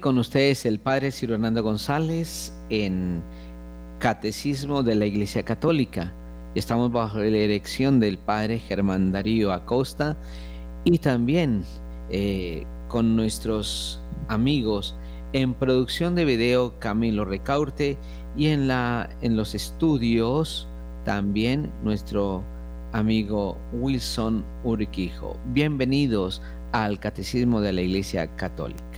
Con ustedes el Padre Ciro Hernando González en Catecismo de la Iglesia Católica. Estamos bajo la dirección del Padre Germán Darío Acosta y también eh, con nuestros amigos en producción de video Camilo Recaurte y en, la, en los estudios también nuestro amigo Wilson Urquijo. Bienvenidos al Catecismo de la Iglesia Católica.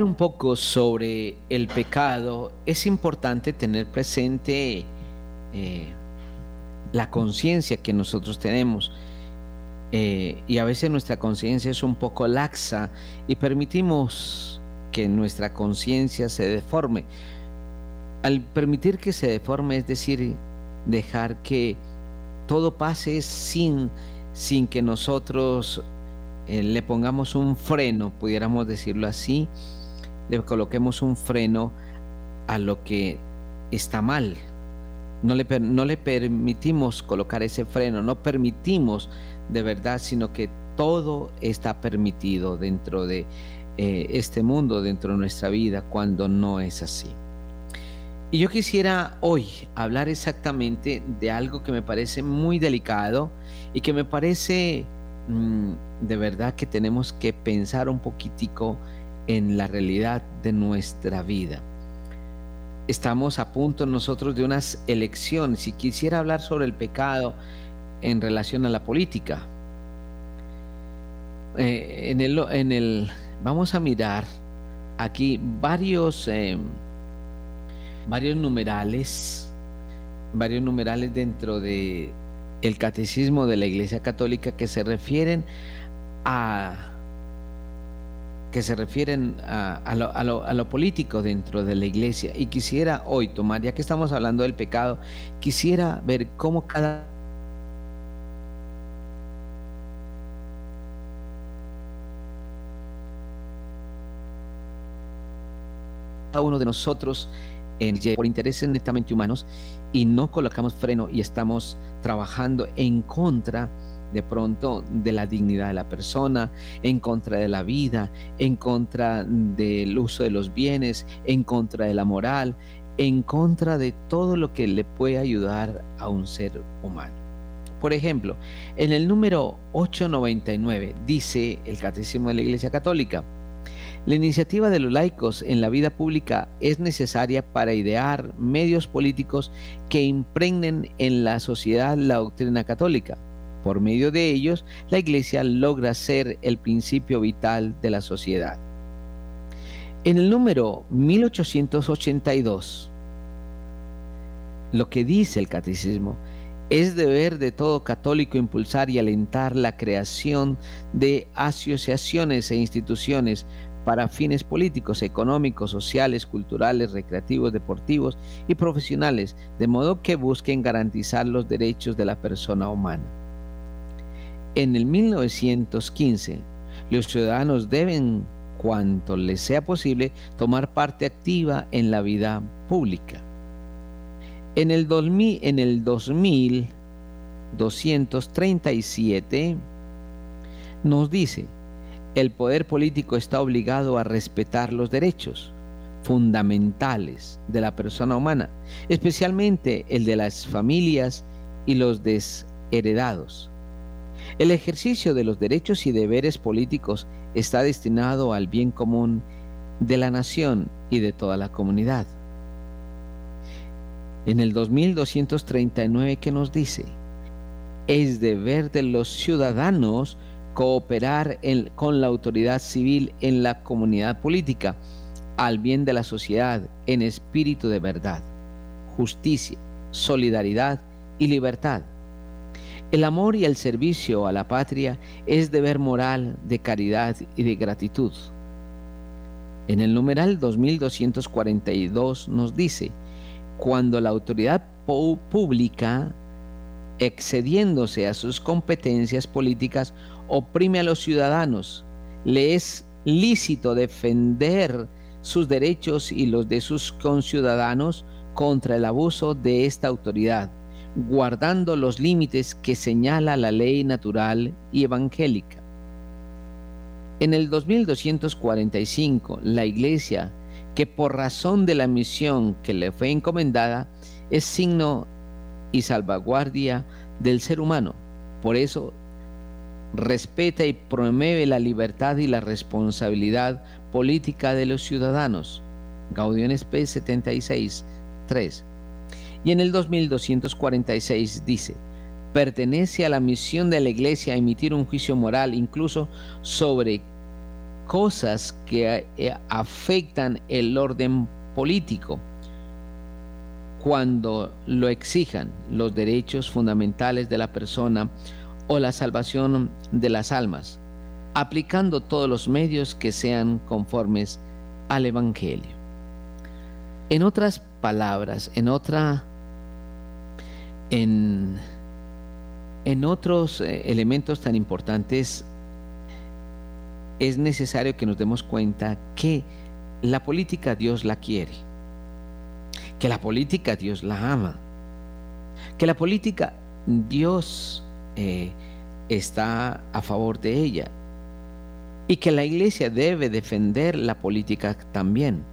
Un poco sobre el pecado, es importante tener presente eh, la conciencia que nosotros tenemos. Eh, y a veces nuestra conciencia es un poco laxa y permitimos que nuestra conciencia se deforme. Al permitir que se deforme, es decir, dejar que todo pase sin, sin que nosotros eh, le pongamos un freno, pudiéramos decirlo así, le coloquemos un freno a lo que está mal. No le, no le permitimos colocar ese freno, no permitimos de verdad, sino que todo está permitido dentro de eh, este mundo, dentro de nuestra vida, cuando no es así. Y yo quisiera hoy hablar exactamente de algo que me parece muy delicado y que me parece Mm, de verdad que tenemos que pensar un poquitico en la realidad de nuestra vida. Estamos a punto nosotros de unas elecciones y quisiera hablar sobre el pecado en relación a la política. Eh, en, el, en el, vamos a mirar aquí varios, eh, varios numerales, varios numerales dentro de el catecismo de la Iglesia Católica que se refieren a que se refieren a, lo, político dentro de la iglesia. Y quisiera hoy tomar, ya que estamos hablando del pecado, quisiera ver cómo cada uno de nosotros por intereses netamente humanos y no colocamos freno y estamos trabajando en contra de pronto de la dignidad de la persona, en contra de la vida, en contra del uso de los bienes, en contra de la moral, en contra de todo lo que le puede ayudar a un ser humano. Por ejemplo, en el número 899 dice el Catecismo de la Iglesia Católica, la iniciativa de los laicos en la vida pública es necesaria para idear medios políticos que impregnen en la sociedad la doctrina católica. Por medio de ellos, la Iglesia logra ser el principio vital de la sociedad. En el número 1882, lo que dice el catecismo es deber de todo católico impulsar y alentar la creación de asociaciones e instituciones para fines políticos, económicos, sociales, culturales, recreativos, deportivos y profesionales, de modo que busquen garantizar los derechos de la persona humana. En el 1915, los ciudadanos deben, cuanto les sea posible, tomar parte activa en la vida pública. En el 2000, en el 2237 nos dice, el poder político está obligado a respetar los derechos fundamentales de la persona humana, especialmente el de las familias y los desheredados. El ejercicio de los derechos y deberes políticos está destinado al bien común de la nación y de toda la comunidad. En el 2239 que nos dice, es deber de los ciudadanos cooperar con la autoridad civil en la comunidad política al bien de la sociedad en espíritu de verdad, justicia, solidaridad y libertad. El amor y el servicio a la patria es deber moral de caridad y de gratitud. En el numeral 2242 nos dice, cuando la autoridad pública, excediéndose a sus competencias políticas, oprime a los ciudadanos, le es lícito defender sus derechos y los de sus conciudadanos contra el abuso de esta autoridad guardando los límites que señala la ley natural y evangélica. En el 2245, la Iglesia, que por razón de la misión que le fue encomendada, es signo y salvaguardia del ser humano. Por eso respeta y promueve la libertad y la responsabilidad política de los ciudadanos. Gaudium P 76, 3. Y en el 2246 dice, pertenece a la misión de la iglesia emitir un juicio moral incluso sobre cosas que eh, afectan el orden político cuando lo exijan los derechos fundamentales de la persona o la salvación de las almas, aplicando todos los medios que sean conformes al Evangelio. En otras palabras, en otra en, otros eh, elementos tan importantes es necesario que nos demos cuenta que la política Dios la quiere, que la política Dios la ama, que la política Dios eh, está a favor de ella y que la iglesia debe defender la política también.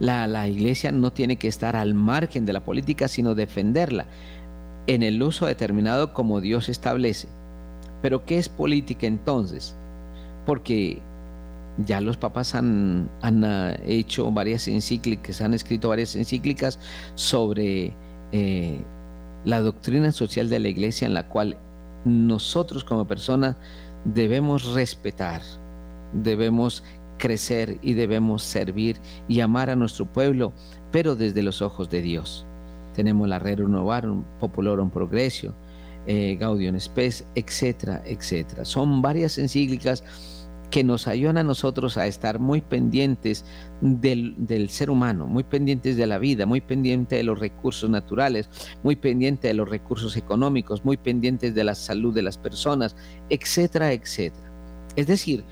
La, iglesia no tiene que estar al margen de la política, sino defenderla en el uso determinado como Dios establece. Pero ¿qué es política entonces? Porque ya los papas han, ah, hecho varias encíclicas, han escrito varias encíclicas sobre eh, la doctrina social de la iglesia en la cual nosotros como personas debemos respetar, debemos crecer y debemos servir y amar a nuestro pueblo, pero desde los ojos de Dios. Tenemos la Red un Popular un Progresio, eh, Gaudium Spes, etcétera, etcétera. Son varias encíclicas que nos ayudan a nosotros a estar muy pendientes del, del, ser humano, muy pendientes de la vida, muy pendientes de los recursos naturales, muy pendientes de los recursos económicos, muy pendientes de la salud de las personas, etcétera, etcétera. Es decir,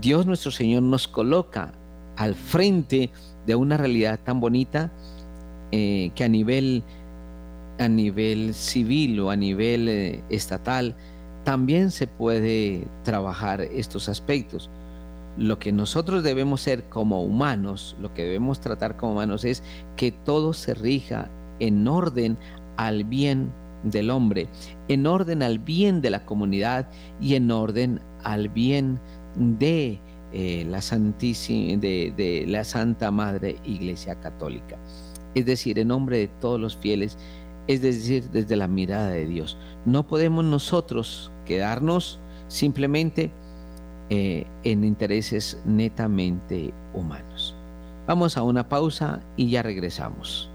Dios nuestro Señor nos coloca al frente de una realidad tan bonita eh, que a nivel, a nivel civil o a nivel eh, estatal también se puede trabajar estos aspectos. Lo que nosotros debemos ser como humanos, lo que debemos tratar como humanos es que todo se rija en orden al bien del hombre, en orden al bien de la comunidad y en orden al bien de, eh, la de, de la Santa Madre Iglesia Católica. Es decir, en nombre de todos los fieles, es decir, desde la mirada de Dios. No podemos nosotros quedarnos simplemente eh, en intereses netamente humanos. Vamos a una pausa y ya regresamos.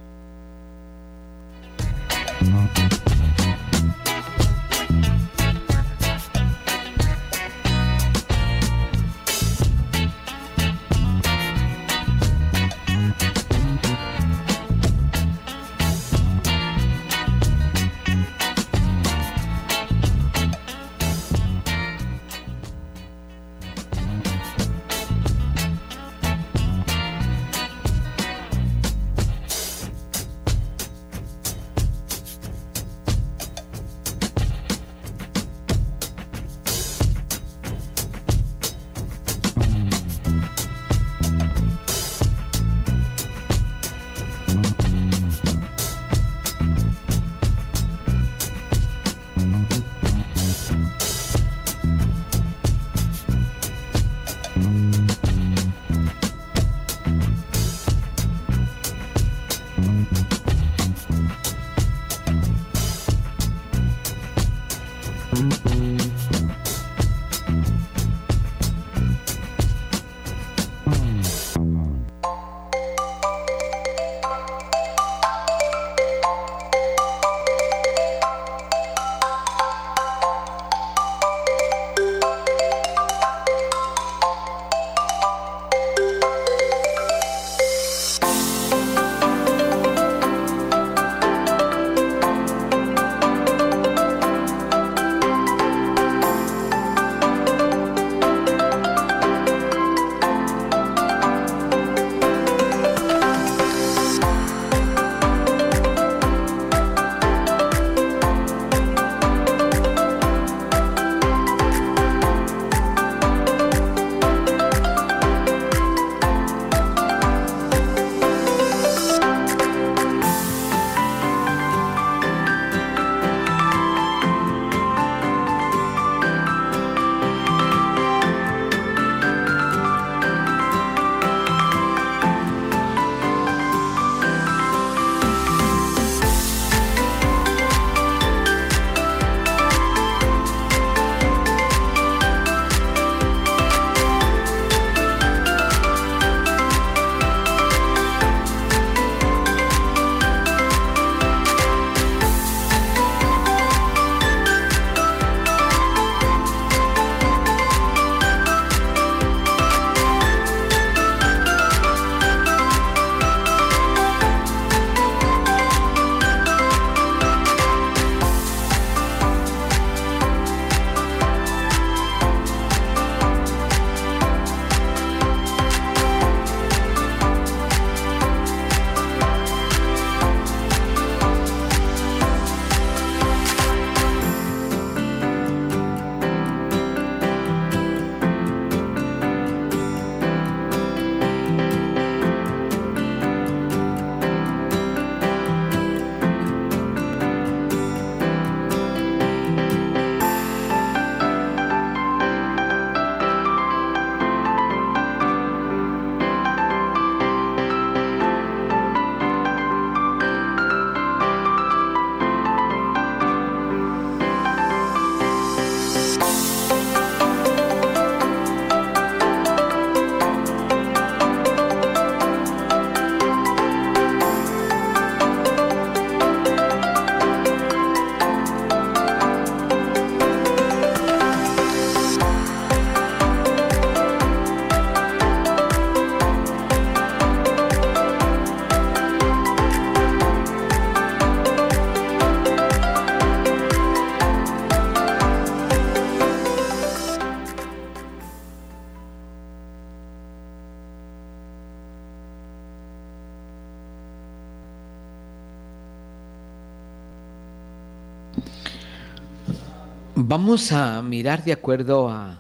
Vamos a mirar de acuerdo a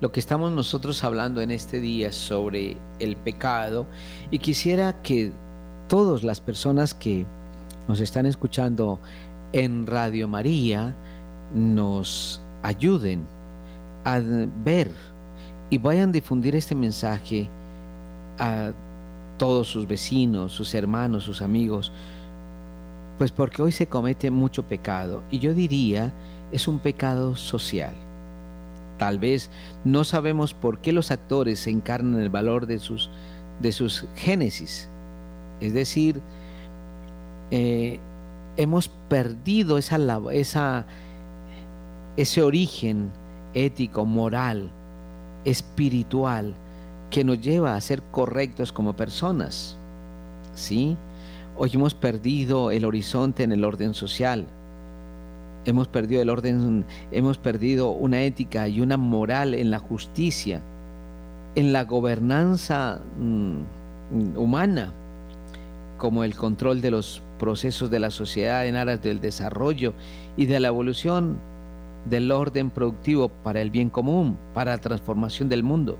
lo que estamos nosotros hablando en este día sobre el pecado. Y quisiera que todas las personas que nos están escuchando en Radio María nos ayuden a ver y vayan a difundir este mensaje a todos sus vecinos, sus hermanos, sus amigos, pues porque hoy se comete mucho pecado. Y yo diría es un pecado social. Tal vez no sabemos por qué los actores encarnan el valor de sus, de sus génesis. Es decir, eh, hemos perdido esa, esa, ese origen ético, moral, espiritual, que nos lleva a ser correctos como personas. ¿Sí? Hoy hemos perdido el horizonte en el orden social hemos perdido el orden, hemos perdido una ética y una moral en la justicia, en la gobernanza mm, humana, como el control de los procesos de la sociedad en aras del desarrollo y de la evolución del orden productivo para el bien común, para la transformación del mundo.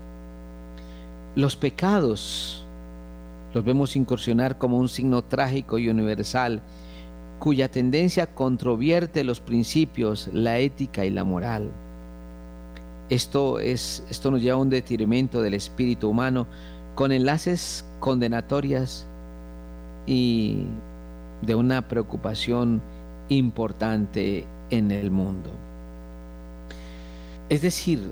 Los pecados los vemos incursionar como un signo trágico y universal cuya tendencia controvierte los principios, la ética y la moral. Esto, es, esto nos lleva a un detrimento del espíritu humano con enlaces condenatorias y de una preocupación importante en el mundo. Es decir,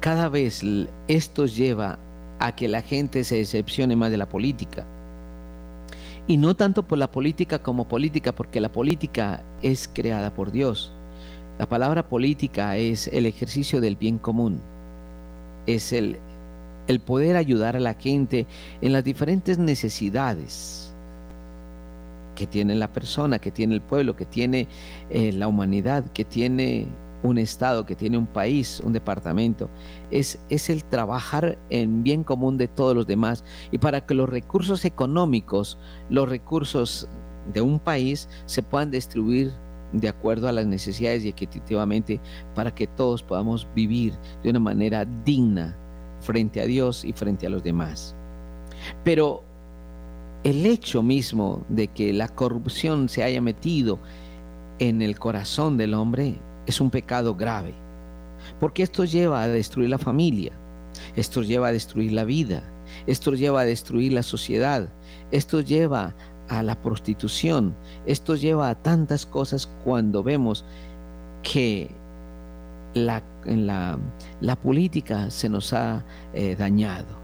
cada vez esto lleva a que la gente se decepcione más de la política y no tanto por la política como política, porque la política es creada por Dios. La palabra política es el ejercicio del bien común, es el, el poder ayudar a la gente en las diferentes necesidades que tiene la persona, que tiene el pueblo, que tiene eh, la humanidad, que tiene un Estado, que tiene un país, un departamento, es, es el trabajar en bien común de todos los demás y para que los recursos económicos, los recursos de un país se puedan distribuir de acuerdo a las necesidades y equitativamente para que todos podamos vivir de una manera digna frente a Dios y frente a los demás. Pero el hecho mismo de que la corrupción se haya metido en el corazón del hombre es un pecado grave, porque esto lleva a destruir la familia, esto lleva a destruir la vida, esto lleva a destruir la sociedad, esto lleva a la prostitución, esto lleva a tantas cosas cuando vemos que la, la, política se nos ha eh, dañado.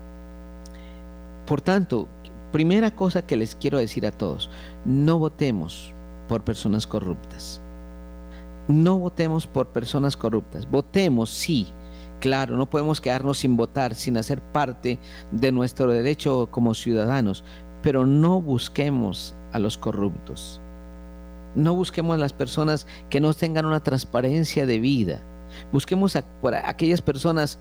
Por tanto, primera cosa que les quiero decir a todos, no votemos por personas corruptas. No votemos por personas corruptas. Votemos, sí. Claro, no podemos quedarnos sin votar, sin hacer parte de nuestro derecho como ciudadanos, pero no busquemos a los corruptos. No busquemos a las personas que no tengan una transparencia de vida. Busquemos a, aquellas personas,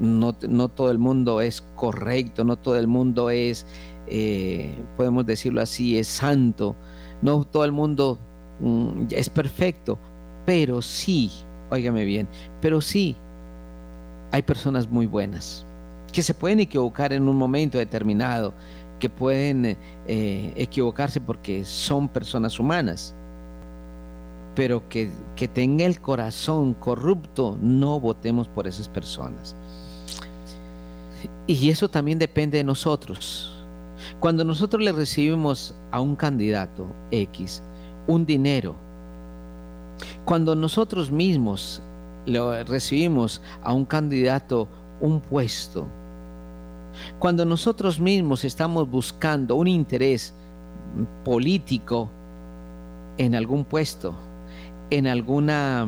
no, todo el mundo es correcto, no todo el mundo es, eh, podemos decirlo así, es santo, no todo el mundo mm, es perfecto, pero sí, óigame bien, pero sí hay personas muy buenas que se pueden equivocar en un momento determinado, que pueden eh, equivocarse porque son personas humanas, pero que, que tenga el corazón corrupto, no votemos por esas personas. Y eso también depende de nosotros. Cuando nosotros le recibimos a un candidato X un dinero, cuando nosotros mismos lo recibimos a un candidato un puesto, cuando nosotros mismos estamos buscando un interés político en algún puesto, en alguna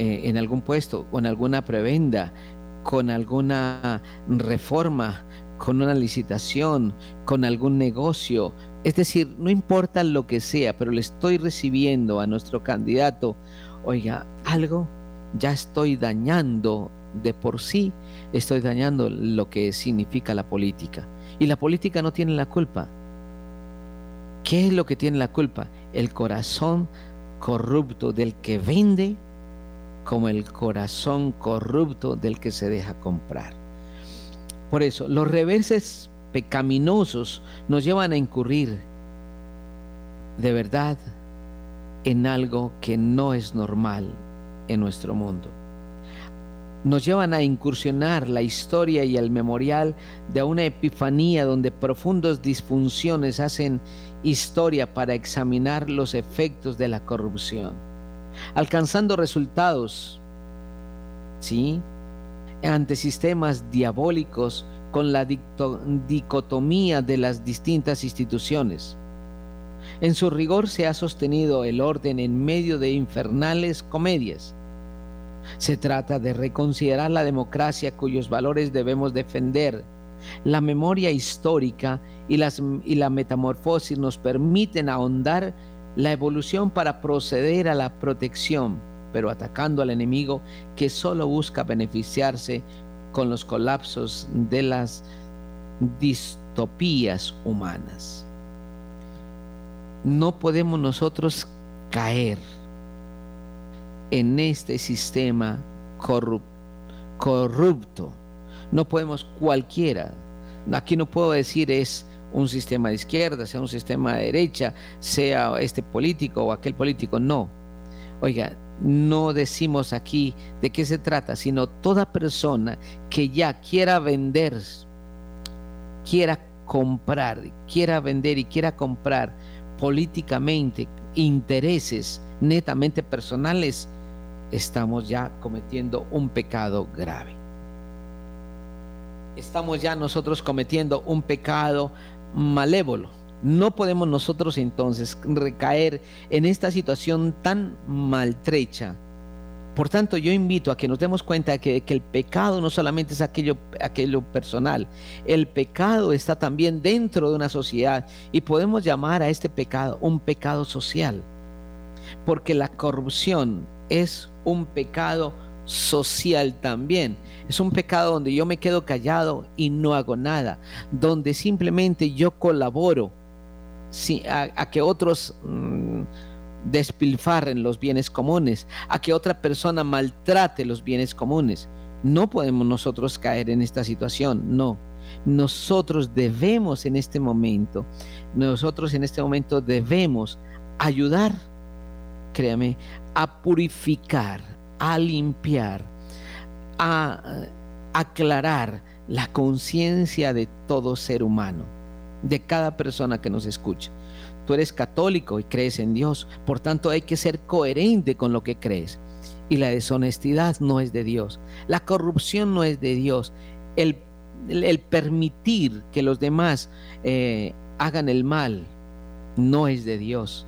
eh, en algún puesto, con alguna prebenda, con alguna reforma, con una licitación, con algún negocio, es decir, no importa lo que sea, pero le estoy recibiendo a nuestro candidato, oiga, algo ya estoy dañando de por sí, estoy dañando lo que significa la política. Y la política no tiene la culpa. ¿Qué es lo que tiene la culpa? El corazón corrupto del que vende como el corazón corrupto del que se deja comprar. Por eso, los reveses pecaminosos nos llevan a incurrir de verdad en algo que no es normal en nuestro mundo. Nos llevan a incursionar la historia y el memorial de una epifanía donde profundas disfunciones hacen historia para examinar los efectos de la corrupción, alcanzando resultados, ¿sí? Ante sistemas diabólicos con la dicotomía de las distintas instituciones en su rigor se ha sostenido el orden en medio de infernales comedias. Se trata de reconsiderar la democracia cuyos valores debemos defender. La memoria histórica y, y la metamorfosis nos permiten ahondar la evolución para proceder a la protección, pero atacando al enemigo que solo busca beneficiarse con los colapsos de las distopías humanas no podemos nosotros caer en este sistema corrupto. No podemos cualquiera. Aquí no puedo decir es un sistema de izquierda, sea un sistema de derecha, sea este político o aquel político. No. Oiga, no decimos aquí de qué se trata, sino toda persona que ya quiera vender, quiera comprar, quiera vender y quiera comprar políticamente, intereses netamente personales, estamos ya cometiendo un pecado grave. Estamos ya nosotros cometiendo un pecado malévolo. No podemos nosotros entonces recaer en esta situación tan maltrecha por tanto, yo invito a que nos demos cuenta de que, el pecado no solamente es aquello, aquello personal, el pecado está también dentro de una sociedad y podemos llamar a este pecado un pecado social, porque la corrupción es un pecado social también. Es un pecado donde yo me quedo callado y no hago nada, donde simplemente yo colaboro a, que otros... Mm, despilfarren los bienes comunes, a que otra persona maltrate los bienes comunes. No podemos nosotros caer en esta situación, no. Nosotros debemos en este momento, nosotros en este momento debemos ayudar, créame, a purificar, a limpiar, a aclarar la conciencia de todo ser humano, de cada persona que nos escucha tú eres católico y crees en Dios, por tanto hay que ser coherente con lo que crees. Y la deshonestidad no es de Dios, la corrupción no es de Dios, el, permitir que los demás eh, hagan el mal no es de Dios.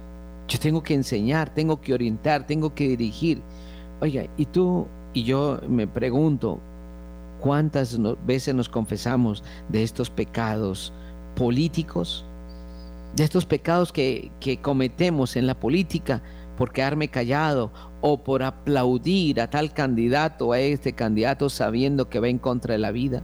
Yo tengo que enseñar, tengo que orientar, tengo que dirigir. Oiga, y tú y yo me pregunto, ¿cuántas veces nos confesamos de estos pecados políticos? de estos pecados que, cometemos en la política por quedarme callado o por aplaudir a tal candidato o a este candidato sabiendo que va en contra de la vida,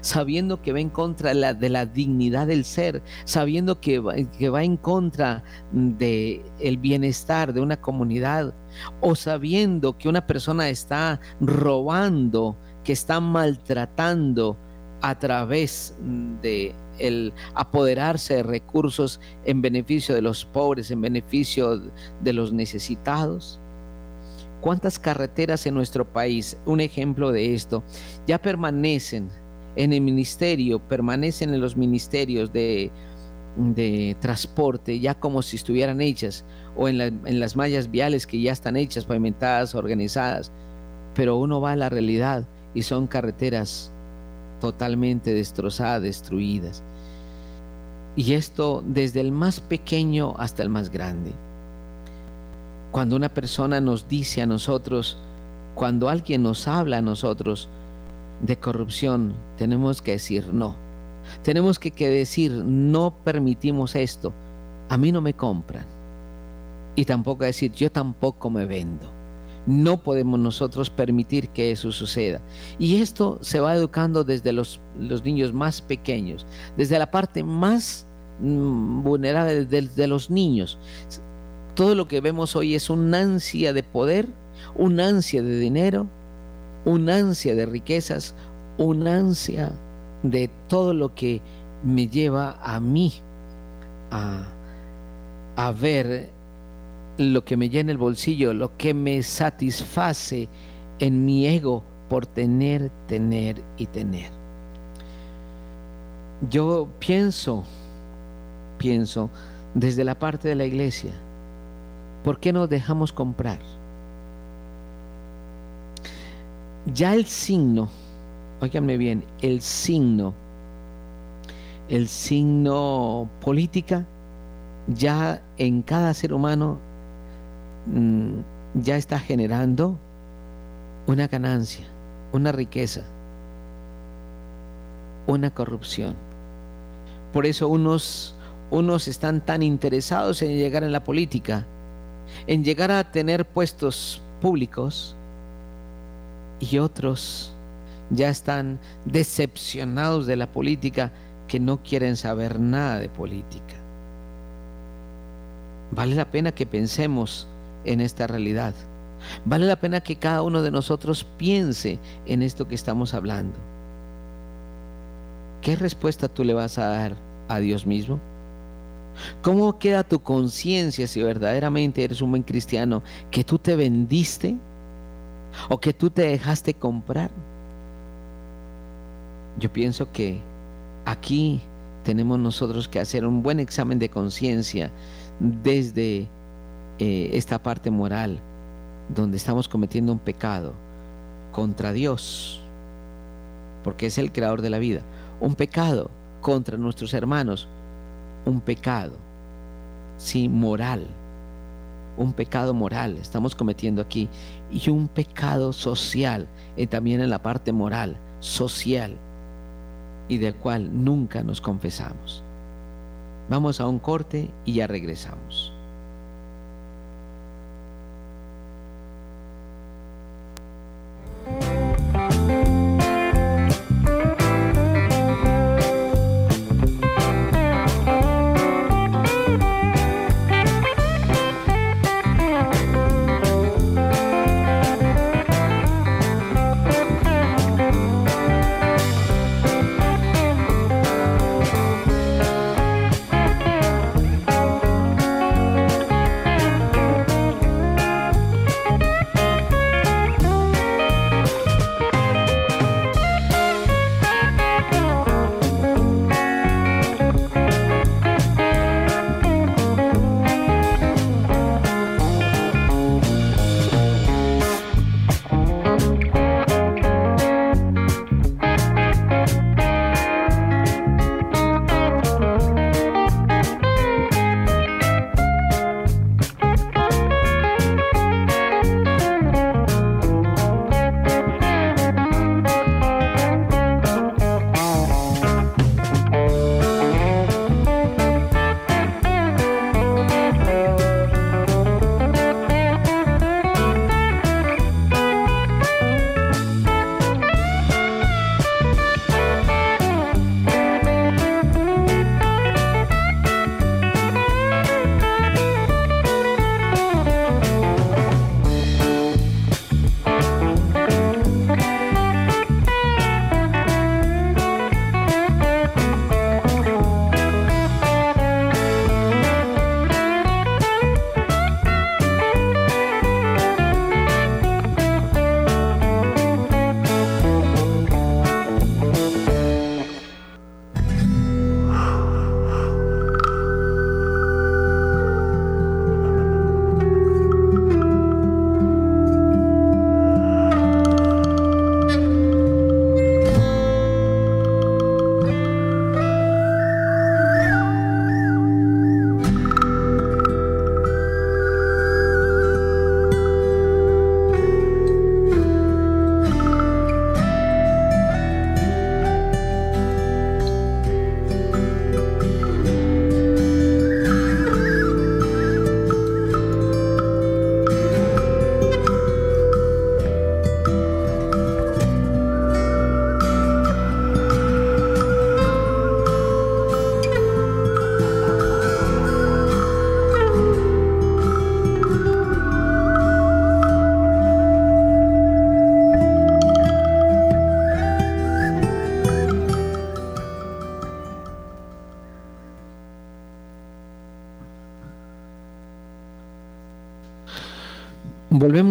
sabiendo que va en contra de la, dignidad del ser, sabiendo que va, que va en contra del el bienestar de una comunidad o sabiendo que una persona está robando, que está maltratando a través de el apoderarse de recursos en beneficio de los pobres, en beneficio de los necesitados. ¿Cuántas carreteras en nuestro país, un ejemplo de esto, ya permanecen en el ministerio, permanecen en los ministerios de, transporte, ya como si estuvieran hechas, o en, en las mallas viales que ya están hechas, pavimentadas, organizadas, pero uno va a la realidad y son carreteras totalmente destrozadas, destruidas. Y esto desde el más pequeño hasta el más grande. Cuando una persona nos dice a nosotros, cuando alguien nos habla a nosotros de corrupción, tenemos que decir no. Tenemos que, decir, no permitimos esto. A mí no me compran. Y tampoco decir, yo tampoco me vendo. No podemos nosotros permitir que eso suceda. Y esto se va educando desde los, los niños más pequeños, desde la parte más mm, vulnerable de, los niños. Todo lo que vemos hoy es una ansia de poder un ansia de dinero, un ansia de riquezas, un ansia de todo lo que me lleva a mí a, a ver lo que me llena el bolsillo, lo que me satisface en mi ego por tener, tener y tener. Yo pienso, pienso desde la parte de la iglesia, ¿por qué nos dejamos comprar? Ya el signo, óiganme bien, el signo, el signo política, ya en cada ser humano mm, ya está generando una ganancia, una riqueza, una corrupción. Por eso unos, unos están tan interesados en llegar en la política, en llegar a tener puestos públicos, y otros ya están decepcionados de la política que no quieren saber nada de política. Vale la pena que pensemos en esta realidad. Vale la pena que cada uno de nosotros piense en esto que estamos hablando. ¿Qué respuesta tú le vas a dar a Dios mismo? ¿Cómo queda tu conciencia si verdaderamente eres un buen cristiano que tú te vendiste o que tú te dejaste comprar? Yo pienso que aquí tenemos nosotros que hacer un buen examen de conciencia desde eh, esta parte moral donde estamos cometiendo un pecado contra Dios, porque es el creador de la vida, un pecado contra nuestros hermanos, un pecado, sí, moral, un pecado moral estamos cometiendo aquí y un pecado social, y también en la parte moral, social, y del cual nunca nos confesamos. Vamos a un corte y ya regresamos.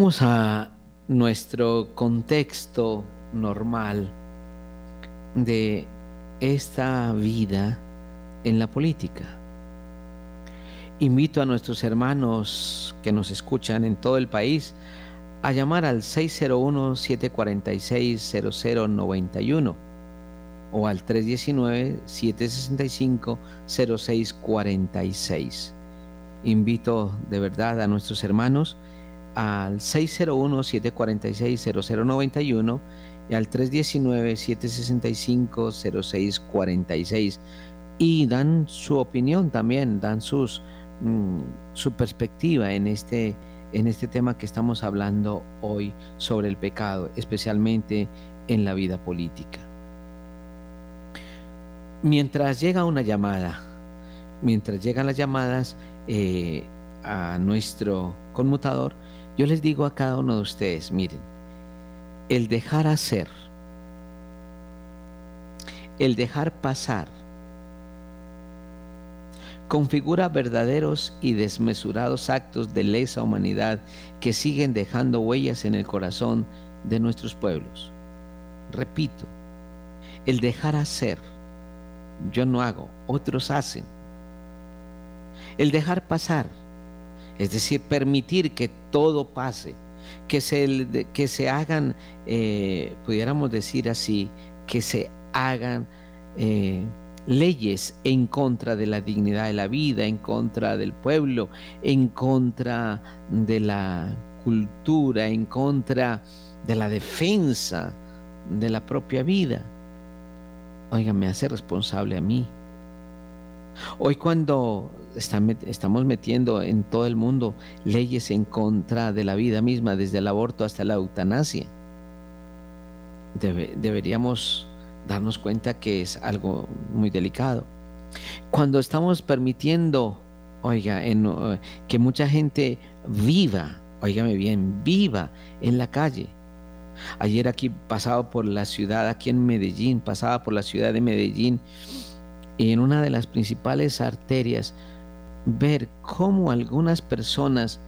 A nuestro contexto normal de esta vida en la política. Invito a nuestros hermanos que nos escuchan en todo el país a llamar al 601-746-0091 o al 319-765-0646. Invito de verdad a nuestros hermanos al 601-746-0091 y al 319-765-0646 y dan su opinión también, dan sus, mm, su perspectiva en este, en este tema que estamos hablando hoy sobre el pecado, especialmente en la vida política. Mientras llega una llamada, mientras llegan las llamadas eh, a nuestro conmutador, yo les digo a cada uno de ustedes, miren, el dejar hacer, el dejar pasar, configura verdaderos y desmesurados actos de lesa humanidad que siguen dejando huellas en el corazón de nuestros pueblos. Repito, el dejar hacer, yo no hago, otros hacen. El dejar pasar, es decir, permitir que todo pase, que se, que se hagan, eh, pudiéramos decir así, que se hagan eh, leyes en contra de la dignidad de la vida, en contra del pueblo, en contra de la cultura, en contra de la defensa de la propia vida. Oiga, me hace responsable a mí. Hoy cuando estamos metiendo en todo el mundo leyes en contra de la vida misma, desde el aborto hasta la eutanasia, deberíamos darnos cuenta que es algo muy delicado. Cuando estamos permitiendo, oiga, que mucha gente viva, oígame bien, viva en la calle. Ayer aquí pasaba por la ciudad, aquí en Medellín, pasaba por la ciudad de Medellín y en una de las principales arterias ver cómo algunas personas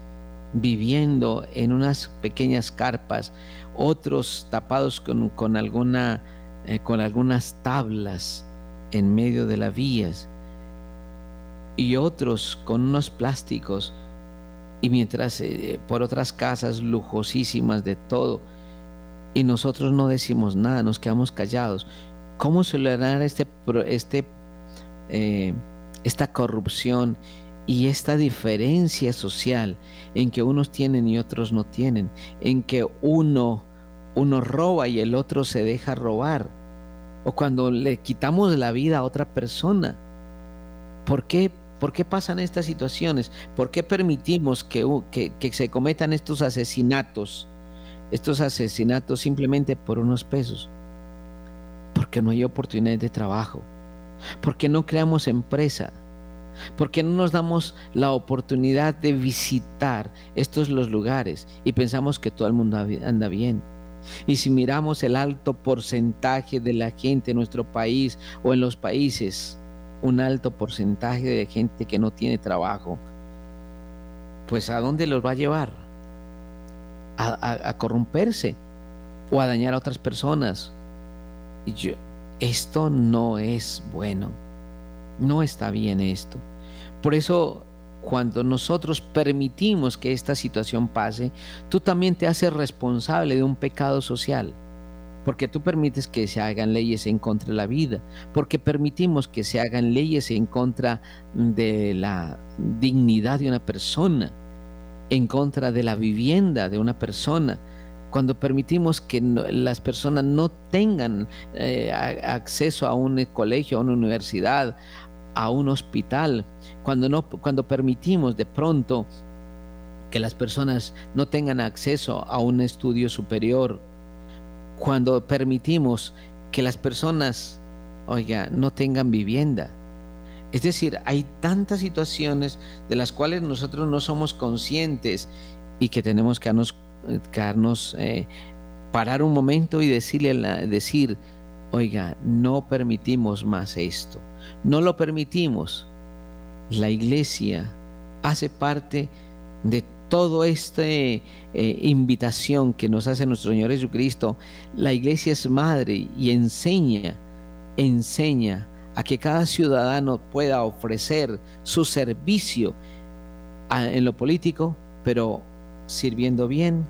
viviendo en unas pequeñas carpas, otros tapados con, alguna, eh, con algunas tablas en medio de las vías y otros con unos plásticos y mientras eh, por otras casas lujosísimas de todo y nosotros no decimos nada, nos quedamos callados. ¿Cómo solucionar este, este eh, esta corrupción y esta diferencia social en que unos tienen y otros no tienen, en que uno, uno roba y el otro se deja robar, o cuando le quitamos la vida a otra persona. ¿Por qué, por qué pasan estas situaciones? ¿Por qué permitimos que, que, que se cometan estos asesinatos? Estos asesinatos simplemente por unos pesos. Porque no hay oportunidades de trabajo ¿Por qué no creamos empresa? ¿Por qué no nos damos la oportunidad de visitar estos los lugares y pensamos que todo el mundo anda bien? Y si miramos el alto porcentaje de la gente en nuestro país o en los países, un alto porcentaje de gente que no tiene trabajo, pues ¿a dónde los va a llevar? A, corromperse o a dañar a otras personas. Y yo, esto no es bueno, no está bien esto. Por eso, cuando nosotros permitimos que esta situación pase, tú también te haces responsable de un pecado social. Porque tú permites que se hagan leyes en contra de la vida, porque permitimos que se hagan leyes en contra de la dignidad de una persona, en contra de la vivienda de una persona, cuando permitimos que las personas no tengan eh, acceso a un colegio, a una universidad, a un hospital, cuando, no, cuando permitimos de pronto que las personas no tengan acceso a un estudio superior, cuando permitimos que las personas, oiga, no tengan vivienda. Es decir, hay tantas situaciones de las cuales nosotros no somos conscientes y que tenemos que darnos eh, parar un momento y decirle, decir, oiga, no permitimos más esto, no lo permitimos. La iglesia hace parte de todo esta eh, invitación que nos hace nuestro Señor Jesucristo, la iglesia es madre y enseña, enseña a que cada ciudadano pueda ofrecer su servicio en lo político, pero sirviendo bien,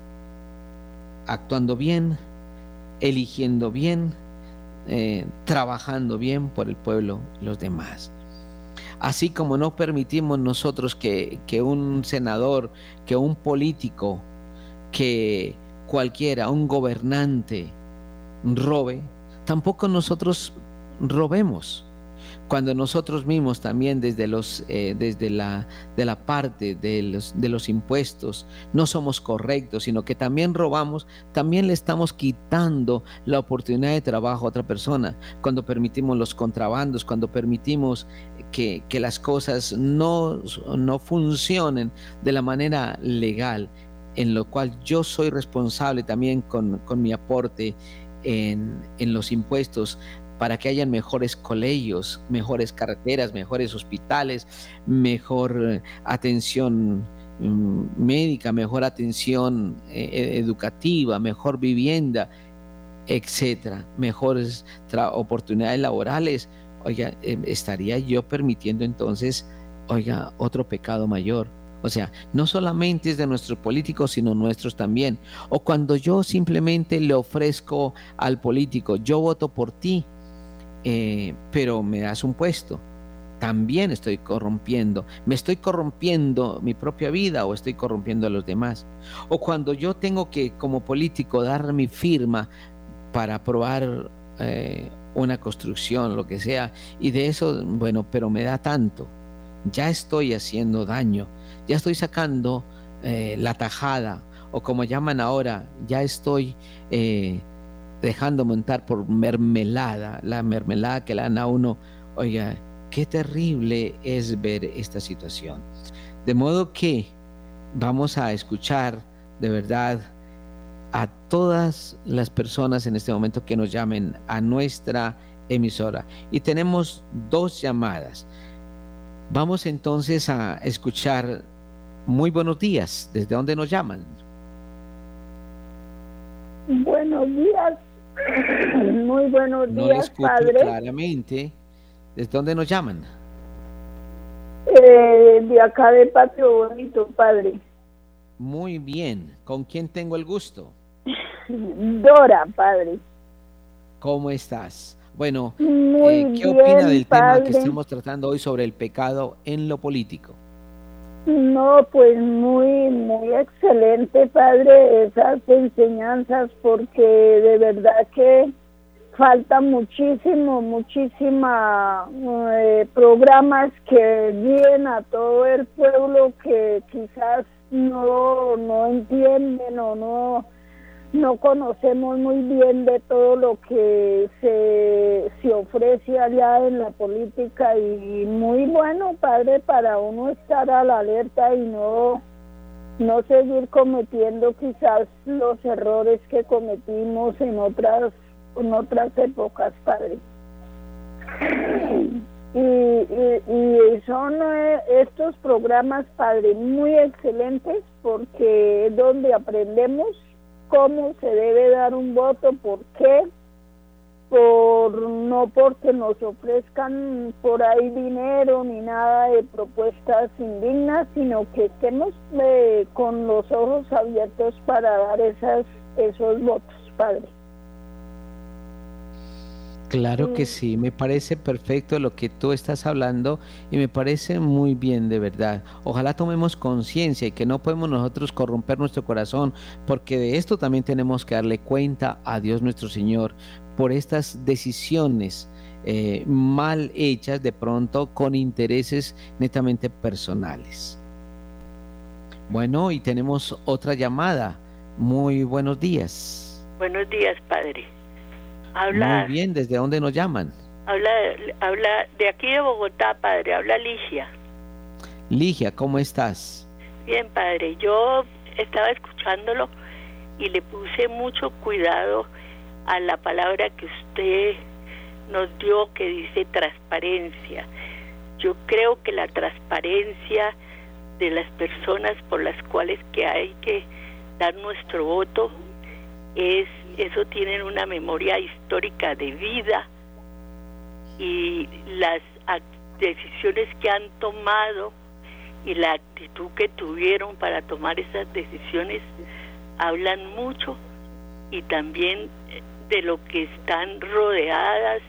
actuando bien, eligiendo bien, eh, trabajando bien por el pueblo y los demás. Así como no permitimos nosotros que, que un senador, que un político, que cualquiera, un gobernante robe, tampoco nosotros robemos cuando nosotros mismos también desde, los, eh, desde la, de la parte de los, de los impuestos no somos correctos, sino que también robamos, también le estamos quitando la oportunidad de trabajo a otra persona. Cuando permitimos los contrabandos, cuando permitimos que, que las cosas no, no funcionen de la manera legal, en lo cual yo soy responsable también con, con mi aporte en, en, los impuestos para que hayan mejores colegios, mejores carreteras, mejores hospitales, mejor eh, atención mm, médica, mejor atención eh, e-, educativa, mejor vivienda, etcétera, mejores oportunidades laborales. Oiga, estaría yo permitiendo entonces, oiga, otro pecado mayor. O sea, no solamente es de nuestros políticos, sino nuestros también. O cuando yo simplemente le ofrezco al político, yo voto por ti, eh, pero me das un puesto. También estoy corrompiendo. ¿Me estoy corrompiendo mi propia vida o estoy corrompiendo a los demás? O cuando yo tengo que, como político, dar mi firma para aprobar eh, una construcción, lo que sea, y de eso, bueno, pero me da tanto. Ya estoy haciendo daño, ya estoy sacando eh, la tajada, o como llaman ahora, ya estoy dejando montar por mermelada, la mermelada que le dan a uno. Oiga, qué terrible es ver esta situación. De modo que vamos a escuchar de verdad a todas las personas en este momento que nos llamen a nuestra emisora. Y tenemos dos llamadas. Vamos entonces a escuchar. Muy buenos días. ¿Desde dónde nos llaman? Buenos días. Muy buenos días, no le escucho claramente. ¿Desde dónde nos llaman? Eh, de acá de Patio Bonito, padre. Muy bien. ¿Con quién tengo el gusto? Dora, padre. ¿Cómo estás? Bueno, eh, ¿qué opina del tema que estamos tratando hoy sobre el pecado en lo político? No, pues muy, muy excelente, padre, esas enseñanzas, porque de verdad que falta muchísimo, muchísima eh, programas que guíen a todo el pueblo que quizás no, no entienden o no no conocemos muy bien de todo lo que se, se ofrece allá en la política y muy bueno, padre, para uno estar a la alerta y no, no seguir cometiendo quizás los errores que cometimos en otras, en otras épocas, padre. Y, y, y, son eh, estos programas, padre, muy excelentes porque es donde aprendemos cómo se debe dar un voto, por qué, por no porque nos ofrezcan por ahí dinero ni nada de propuestas indignas, sino que estemos eh, con los ojos abiertos para dar esas esos votos, padre. Claro que sí, me parece perfecto lo que tú estás hablando y me parece muy bien de verdad. Ojalá tomemos conciencia y que no podemos nosotros corromper nuestro corazón, porque de esto también tenemos que darle cuenta a Dios nuestro Señor por estas decisiones eh, mal hechas de pronto con intereses netamente personales. Bueno, y tenemos otra llamada. Muy buenos días. Buenos días, Padre. Habla, Muy bien, ¿desde dónde nos llaman? Habla, habla de aquí de Bogotá, padre, habla Ligia. Ligia, ¿cómo estás? Bien, padre, yo estaba escuchándolo y le puse mucho cuidado a la palabra que usted nos dio que dice transparencia. Yo creo que la transparencia de las personas por las cuales que hay que dar nuestro voto es eso tienen una memoria histórica de vida y las decisiones que han tomado y la actitud que tuvieron para tomar esas decisiones hablan mucho y también de lo que están rodeadas,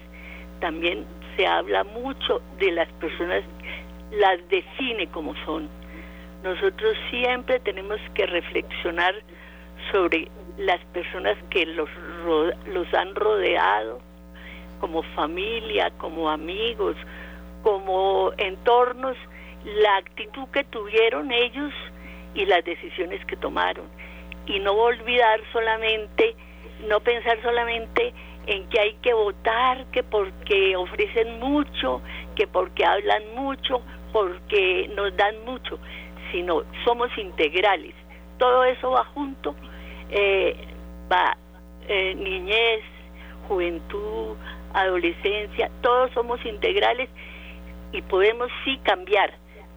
también se habla mucho de las personas, las define como son. Nosotros siempre tenemos que reflexionar sobre las personas que los, los han rodeado, como familia, como amigos, como entornos, la actitud que tuvieron ellos y las decisiones que tomaron. Y no olvidar solamente, no pensar solamente en que hay que votar, que porque ofrecen mucho, que porque hablan mucho, porque nos dan mucho, sino somos integrales. Todo eso va junto, eh, va eh, niñez, juventud, adolescencia, todos somos integrales y podemos sí cambiar,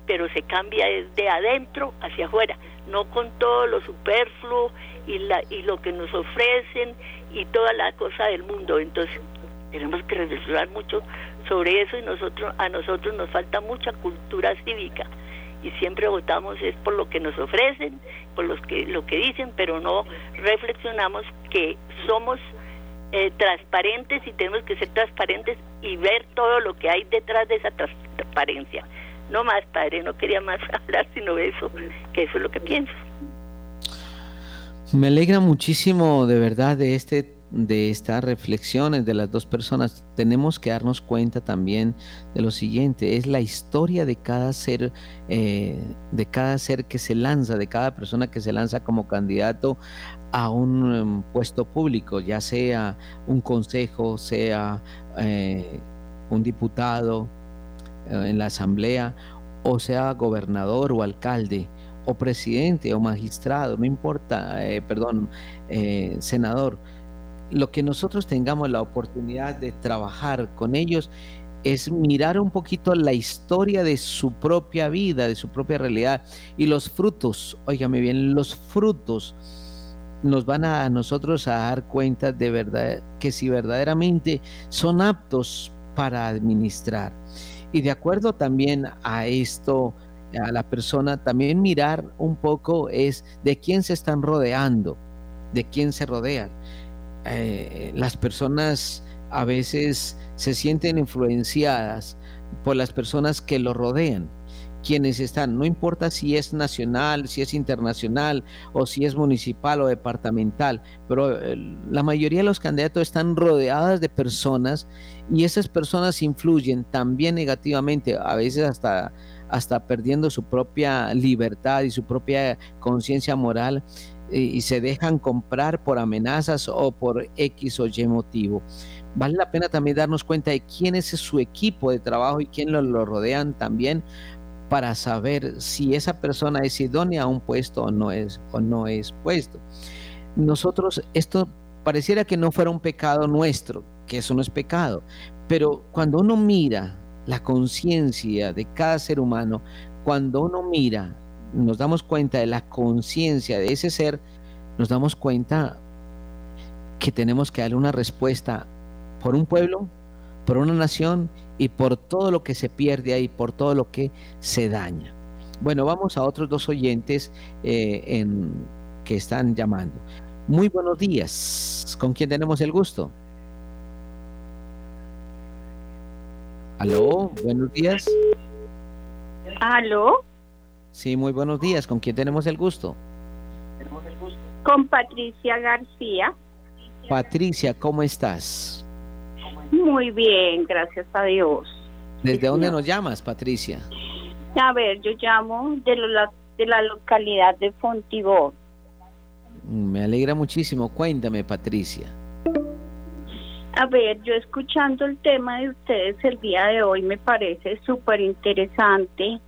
pero se cambia desde adentro hacia afuera, no con todo lo superfluo y, la, y lo que nos ofrecen y toda la cosa del mundo. Entonces, tenemos que reflexionar mucho sobre eso y nosotros a nosotros nos falta mucha cultura cívica y siempre votamos es por lo que nos ofrecen, por los que lo que dicen, pero no reflexionamos que somos eh, transparentes y tenemos que ser transparentes y ver todo lo que hay detrás de esa transparencia. No más, padre, no quería más hablar sino eso, que eso es lo que pienso. Me alegra muchísimo de verdad de este de estas reflexiones de las dos personas, tenemos que darnos cuenta también de lo siguiente, es la historia de cada ser, eh, de cada ser que se lanza, de cada persona que se lanza como candidato a un em, puesto público, ya sea un consejo, sea eh, un diputado eh, en la asamblea, o sea gobernador o alcalde o presidente o magistrado, no importa, perdón, senador lo que nosotros tengamos la oportunidad de trabajar con ellos es mirar un poquito la historia de su propia vida, de su propia realidad y los frutos, óigame bien, los frutos nos van a, nosotros a dar cuenta de verdad que si verdaderamente son aptos para administrar. Y de acuerdo también a esto, a la persona, también mirar un poco es de quién se están rodeando, de quién se rodean. Eh, las personas a veces se sienten influenciadas por las personas que lo rodean, quienes están, no importa si es nacional, si es internacional o si es municipal o departamental, pero eh, la mayoría de los candidatos están rodeadas de personas y esas personas influyen también negativamente, a veces hasta hasta perdiendo su propia libertad y su propia conciencia moral y se dejan comprar por amenazas o por X o Y motivo. Vale la pena también darnos cuenta de quién es su equipo de trabajo y quién lo, rodean también para saber si esa persona es idónea a un puesto o no es, o no es puesto. Nosotros, esto pareciera que no fuera un pecado nuestro, que eso no es pecado, pero cuando uno mira la conciencia de cada ser humano, cuando uno mira nos damos cuenta de la conciencia de ese ser, nos damos cuenta que tenemos que darle una respuesta por un pueblo, por una nación y por todo lo que se pierde ahí, por todo lo que se daña. Bueno, vamos a otros dos oyentes eh, que están llamando. Muy buenos días. ¿Con quién tenemos el gusto? Aló, buenos días. Aló. Sí, muy buenos días. ¿Con quién tenemos el gusto? Con Patricia García. Patricia, ¿cómo estás? Muy bien, gracias a Dios. ¿Desde dónde nos llamas, Patricia? A ver, yo llamo de, la, de la localidad de Fontibón. Me alegra muchísimo. Cuéntame, Patricia. A ver, yo escuchando el tema de ustedes el día de hoy me parece súper interesante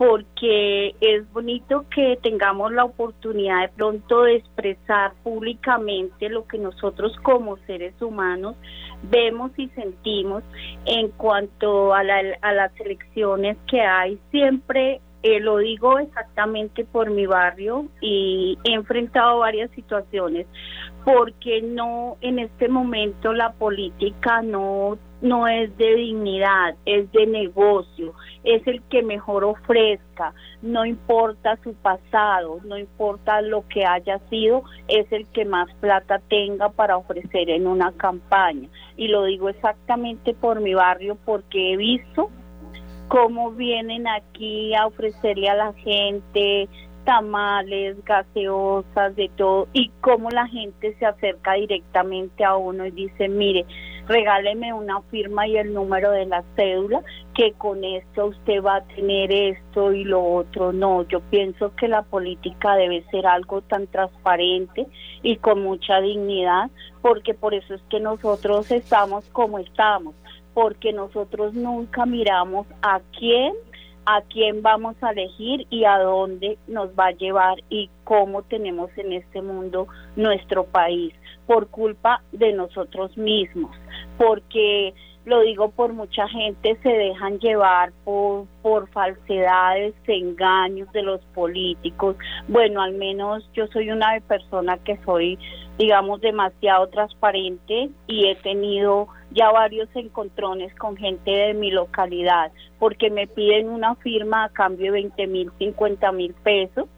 porque es bonito que tengamos la oportunidad de pronto de expresar públicamente lo que nosotros como seres humanos vemos y sentimos en cuanto a, a las elecciones que hay. Siempre Eh, lo digo exactamente por mi barrio y he enfrentado varias situaciones porque no en este momento la política no no es de dignidad, es de negocio, es el que mejor ofrezca, no importa su pasado, no importa lo que haya sido, es el que más plata tenga para ofrecer en una campaña. Y lo digo exactamente por mi barrio porque he visto cómo vienen aquí a ofrecerle a la gente tamales, gaseosas, de todo, y cómo la gente se acerca directamente a uno y dice, mire, regáleme una firma y el número de la cédula, que con esto usted va a tener esto y lo otro. No, yo pienso que la política debe ser algo tan transparente y con mucha dignidad, porque por eso es que nosotros estamos como estamos, porque nosotros nunca miramos a quién a quién vamos a elegir y a dónde nos va a llevar y cómo tenemos en este mundo nuestro país por culpa de nosotros mismos, porque lo digo por mucha gente, se dejan llevar por, por falsedades, engaños de los políticos. Bueno, al menos yo soy una persona que soy, digamos, demasiado transparente y he tenido ya varios encontrones con gente de mi localidad, porque me piden una firma a cambio de 20 mil, 50 mil pesos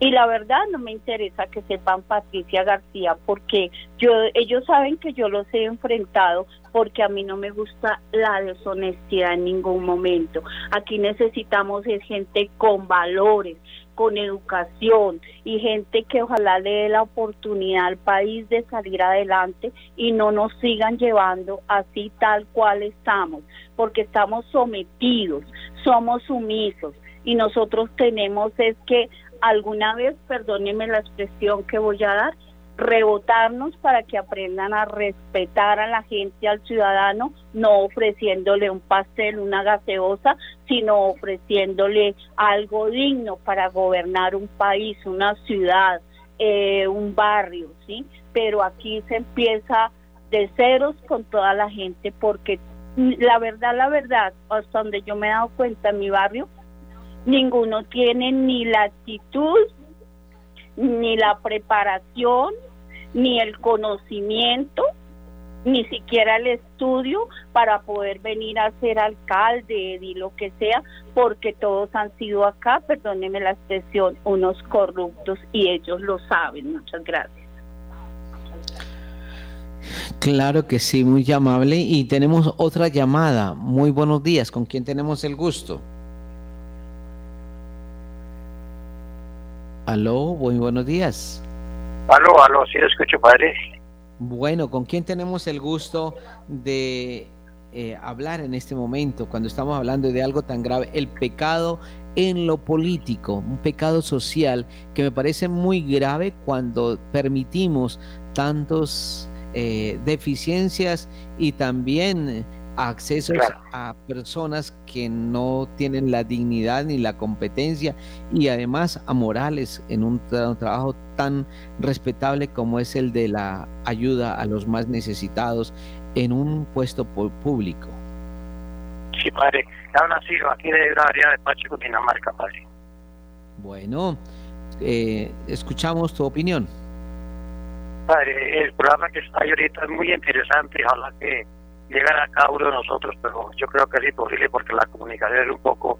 y la verdad no me interesa que sepan Patricia García porque yo ellos saben que yo los he enfrentado porque a mí no me gusta la deshonestidad en ningún momento. Aquí necesitamos gente con valores, con educación y gente que ojalá le dé la oportunidad al país de salir adelante y no nos sigan llevando así tal cual estamos, porque estamos sometidos, somos sumisos y nosotros tenemos es que alguna vez, perdónenme la expresión que voy a dar, rebotarnos para que aprendan a respetar a la gente, al ciudadano, no ofreciéndole un pastel, una gaseosa, sino ofreciéndole algo digno para gobernar un país, una ciudad, eh, un barrio, ¿sí? Pero aquí se empieza de ceros con toda la gente porque la verdad, la verdad, hasta donde yo me he dado cuenta en mi barrio, ninguno tiene ni la actitud, ni la preparación, ni el conocimiento, ni siquiera el estudio para poder venir a ser alcalde y lo que sea, porque todos han sido acá, perdónenme la expresión, unos corruptos y ellos lo saben. Muchas gracias. Claro que sí, muy amable. Y tenemos otra llamada. Muy buenos días. ¿Con quién tenemos el gusto? Aló, muy buenos días. Aló, aló, sí lo escucho, padre. Bueno, ¿con quién tenemos el gusto de eh, hablar en este momento cuando estamos hablando de algo tan grave? El pecado en lo político, un pecado social que me parece muy grave cuando permitimos tantos eh, deficiencias y también accesos a personas que no tienen la dignidad ni la competencia y además a morales en un, trabajo tan respetable como es el de la ayuda a los más necesitados en un puesto público. Sí, padre. Habla Silva, aquí de la área de Pacheco, Dinamarca, padre. Bueno, eh, escuchamos tu opinión. Padre, el programa que está ahí ahorita es muy interesante. Ojalá que llegar a cada uno de nosotros, pero yo creo que es imposible porque la comunicación es un poco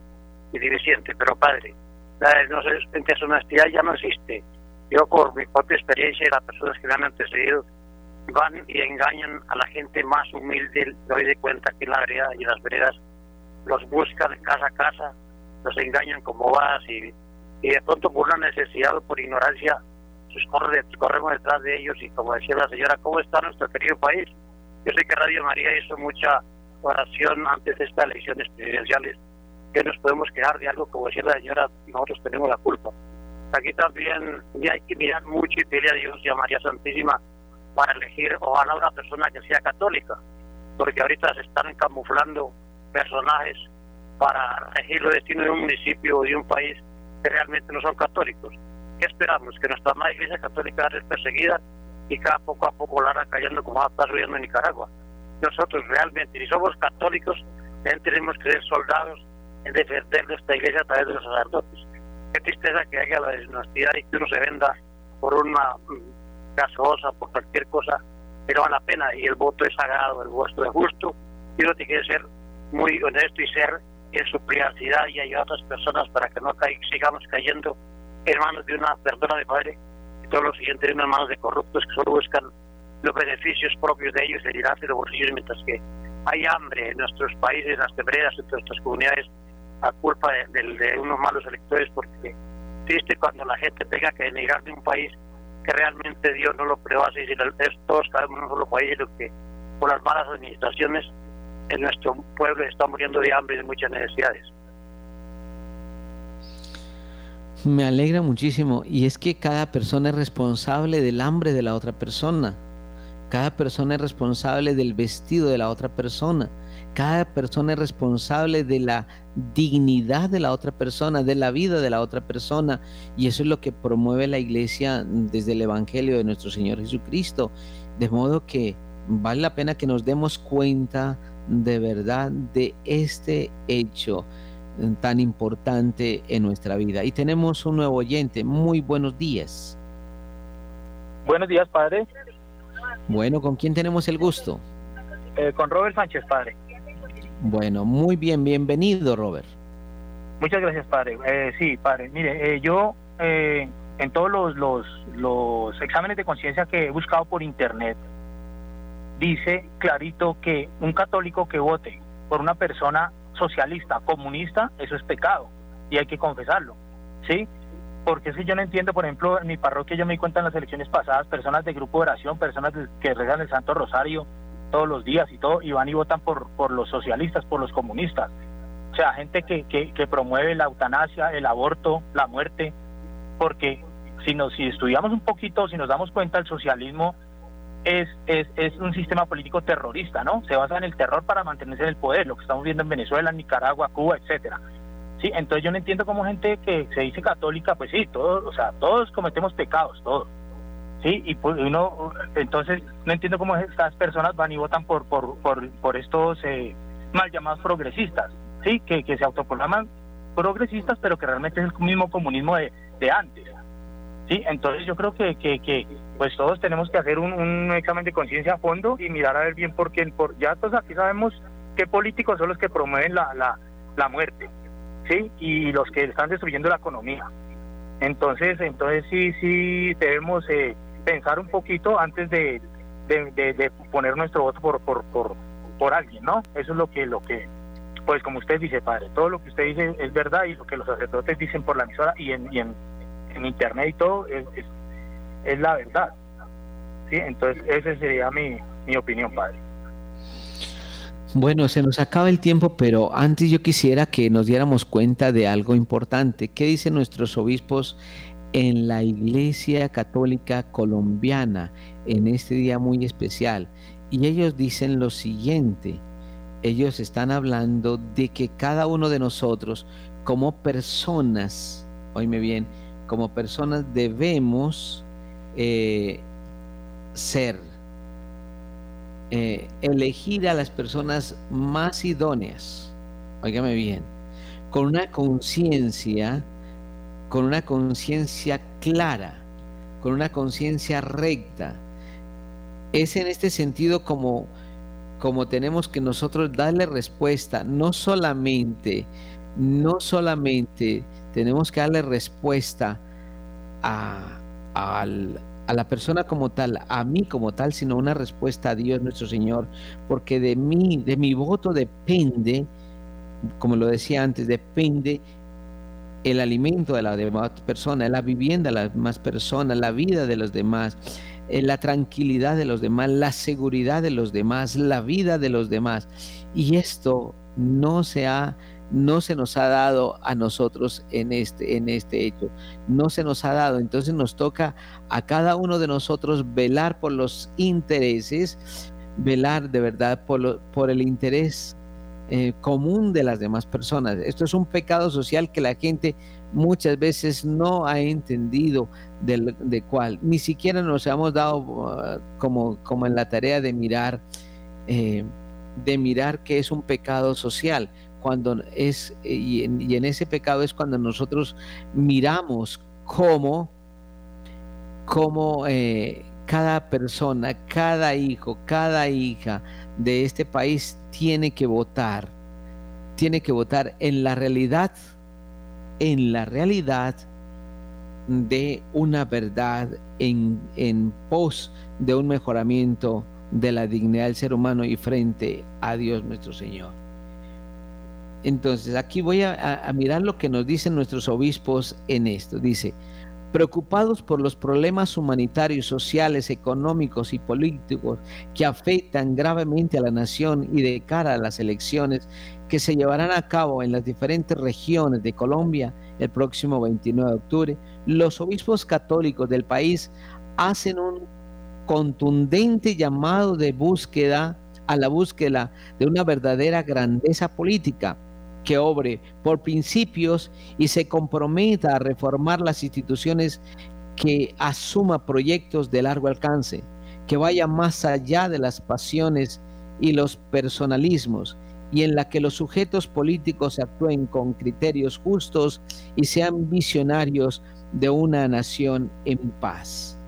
deficiente. Pero padre, la deshonestidad ya no existe. Yo por mi propia experiencia y las personas que me han antecedido van y engañan a la gente más humilde, doy de cuenta que en la vereda y las veredas los buscan casa a casa, los engañan como vas y, de pronto por una necesidad o por ignorancia pues corremos detrás de ellos y como decía la señora, ¿cómo está nuestro querido país? Yo sé que Radio María hizo mucha oración antes de estas elecciones presidenciales, que nos podemos quejar de algo, como decía la señora, nosotros tenemos la culpa. Aquí también hay que mirar mucho y pedirle a Dios y a María Santísima para elegir ojalá una persona que sea católica, porque ahorita se están camuflando personajes para elegir los destinos de un municipio o de un país que realmente no son católicos. ¿Qué esperamos? ¿Que nuestra madre iglesia católica sea perseguida cada poco a poco la hará cayendo como está subiendo en Nicaragua. Nosotros realmente, si somos católicos, tenemos que ser soldados en defender nuestra iglesia a través de los sacerdotes. Qué tristeza que haya la deshonestidad y que uno se venda por una mm, gasosa, por cualquier cosa, pero vale la pena y el voto es sagrado, el voto es justo y uno tiene que ser muy honesto y ser en su privacidad y ayudar a otras personas para que no sigamos cayendo en manos de una persona de padre y todo lo siguiente en manos de corruptos que solo buscan los beneficios propios de ellos, el llenarse de bolsillos, mientras que hay hambre en nuestros países, en las quebreras, en nuestras comunidades, a culpa de, unos malos electores, porque triste cuando la gente tenga que denigrar de un país que realmente Dios no lo prevace y si todos sabemos en un solo país, lo que por las malas administraciones en nuestro pueblo está muriendo de hambre y de muchas necesidades. Me alegra muchísimo y es que cada persona es responsable del hambre de la otra persona. Cada persona es responsable del vestido de la otra persona. Cada persona es responsable de la dignidad de la otra persona, de la vida de la otra persona. Y eso es lo que promueve la iglesia desde el Evangelio de nuestro Señor Jesucristo. De modo que vale la pena que nos demos cuenta de verdad de este hecho tan importante en nuestra vida. Y tenemos un nuevo oyente. Muy buenos días. Buenos días, padre. Bueno, ¿con quién tenemos el gusto? Eh, con Robert Sánchez, padre. Bueno, muy bien, bienvenido, Robert. Muchas gracias, padre. Eh, sí, padre, mire, eh, yo en todos los, los, los exámenes de conciencia que he buscado por internet, dice clarito que un católico que vote por una persona socialista, comunista, eso es pecado y hay que confesarlo, ¿sí? Porque si yo no entiendo, por ejemplo, en mi parroquia yo me di cuenta en las elecciones pasadas, personas de grupo de oración, personas que rezan el Santo Rosario todos los días y todo, y van y votan por, por los socialistas, por los comunistas. O sea, gente que, que, que promueve la eutanasia, el aborto, la muerte, porque si, nos, si estudiamos un poquito, si nos damos cuenta, el socialismo es, es, es un sistema político terrorista, ¿no? Se basa en el terror para mantenerse en el poder, lo que estamos viendo en Venezuela, Nicaragua, Cuba, etcétera. Sí, entonces yo no entiendo cómo gente que se dice católica, pues sí, todos, o sea, todos cometemos pecados, todos. Sí, y pues uno, entonces no entiendo cómo estas personas van y votan por por, por, por estos eh, mal llamados progresistas, sí, que, que se autoproclaman progresistas, pero que realmente es el mismo comunismo de, de antes. Sí, entonces yo creo que, que, que pues todos tenemos que hacer un, examen de conciencia a fondo y mirar a ver bien por qué, por, ya todos aquí sabemos qué políticos son los que promueven la, la, la muerte, ¿sí? Y los que están destruyendo la economía. Entonces, entonces sí, sí debemos eh, pensar un poquito antes de, de, poner nuestro voto por, por, por, por alguien, ¿no? Eso es lo que, lo que, pues como usted dice, padre, todo lo que usted dice es verdad y lo que los sacerdotes dicen por la emisora y en, y en, en internet y todo es, es la verdad. ¿sí? Entonces, esa sería mi, mi opinión, padre. Bueno, se nos acaba el tiempo, pero antes yo quisiera que nos diéramos cuenta de algo importante. ¿Qué dicen nuestros obispos en la Iglesia Católica Colombiana en este día muy especial? Y ellos dicen lo siguiente. Ellos están hablando de que cada uno de nosotros, como personas, oíme bien, como personas debemos eh, ser, eh, elegir a las personas más idóneas, óigame bien, con una conciencia, con una conciencia clara, con una conciencia recta. Es en este sentido como, como tenemos que nosotros darle respuesta, no solamente, no solamente tenemos que darle respuesta a, al, a la persona como tal, a mí como tal, sino una respuesta a Dios nuestro Señor, porque de mí, de mi voto depende, como lo decía antes, depende el alimento de la demás persona, la vivienda de las demás personas, la vida de los demás, eh, la tranquilidad de los demás, la seguridad de los demás, la vida de los demás. Y esto no se ha no se nos ha dado a nosotros en este, en este hecho. No se nos ha dado. Entonces nos toca a cada uno de nosotros velar por los intereses, velar de verdad por, por el interés eh, común de las demás personas. Esto es un pecado social que la gente muchas veces no ha entendido de, de cuál. Ni siquiera nos hemos dado uh, como, como en la tarea de mirar. Eh, de mirar que es un pecado social, cuando es, y en, ese pecado es cuando nosotros miramos cómo, cómo eh, cada persona, cada hijo, cada hija de este país tiene que votar, tiene que votar en la realidad, en la realidad de una verdad en, en pos de un mejoramiento de la dignidad del ser humano y frente a Dios nuestro Señor. Entonces, aquí voy a, mirar lo que nos dicen nuestros obispos en esto. Dice, preocupados por los problemas humanitarios, sociales, económicos y políticos que afectan gravemente a la nación y de cara a las elecciones que se llevarán a cabo en las diferentes regiones de Colombia el próximo 29 de octubre, los obispos católicos del país hacen un contundente llamado de búsqueda a la búsqueda de una verdadera grandeza política que obre por principios y se comprometa a reformar las instituciones que asuma proyectos de largo alcance, que vaya más allá de las pasiones y los personalismos, y en la que los sujetos políticos actúen con criterios justos y sean visionarios de una nación en paz.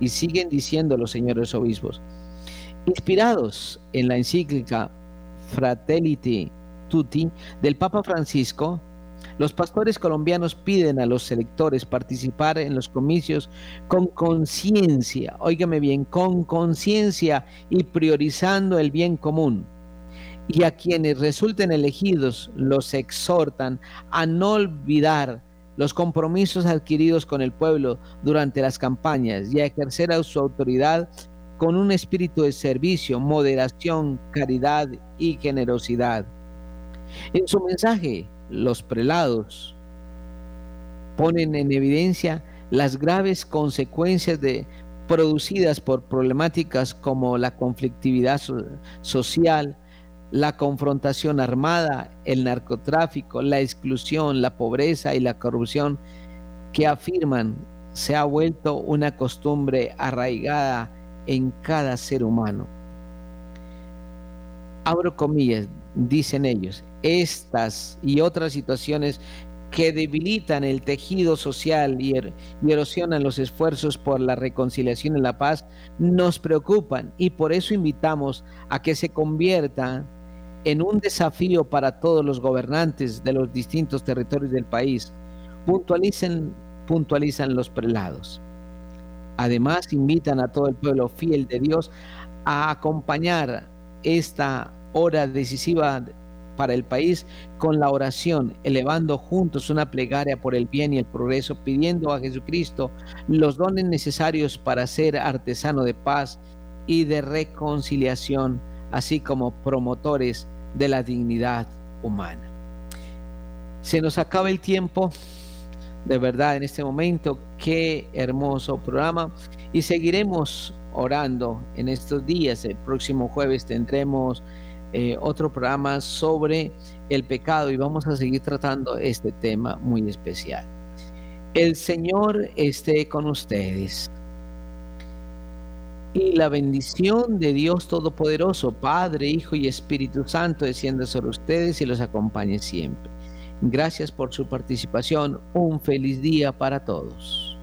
Y siguen diciendo los señores obispos, inspirados en la encíclica Fratelli Del Papa Francisco, los pastores colombianos piden a los electores participar en los comicios con conciencia, óigame bien, con conciencia y priorizando el bien común. Y a quienes resulten elegidos los exhortan a no olvidar los compromisos adquiridos con el pueblo durante las campañas y a ejercer a su autoridad con un espíritu de servicio, moderación, caridad y generosidad. En su mensaje, los prelados ponen en evidencia las graves consecuencias de, producidas por problemáticas como la conflictividad social, la confrontación armada, el narcotráfico, la exclusión, la pobreza y la corrupción que afirman se ha vuelto una costumbre arraigada en cada ser humano. Abro comillas, dicen ellos, estas y otras situaciones que debilitan el tejido social y, er-, erosionan los esfuerzos por la reconciliación y la paz, nos preocupan y por eso invitamos a que se convierta en un desafío para todos los gobernantes de los distintos territorios del país, puntualizan los prelados. Además, invitan a todo el pueblo fiel de Dios a acompañar esta hora decisiva para el país con la oración, elevando juntos una plegaria por el bien y el progreso, pidiendo a Jesucristo los dones necesarios para ser artesano de paz y de reconciliación, así como promotores de la dignidad humana. Se nos acaba el tiempo, de verdad, en este momento. Qué hermoso programa. Y seguiremos orando en estos días. El próximo jueves tendremos eh, otro programa sobre el pecado y vamos a seguir tratando este tema muy especial. El Señor esté con ustedes y la bendición de Dios Todopoderoso, Padre, Hijo y Espíritu Santo, descienda sobre ustedes y los acompañe siempre. Gracias por su participación. Un feliz día para todos.